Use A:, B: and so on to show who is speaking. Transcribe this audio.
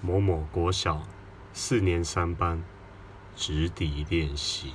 A: 某某国小四年三班直抵练习。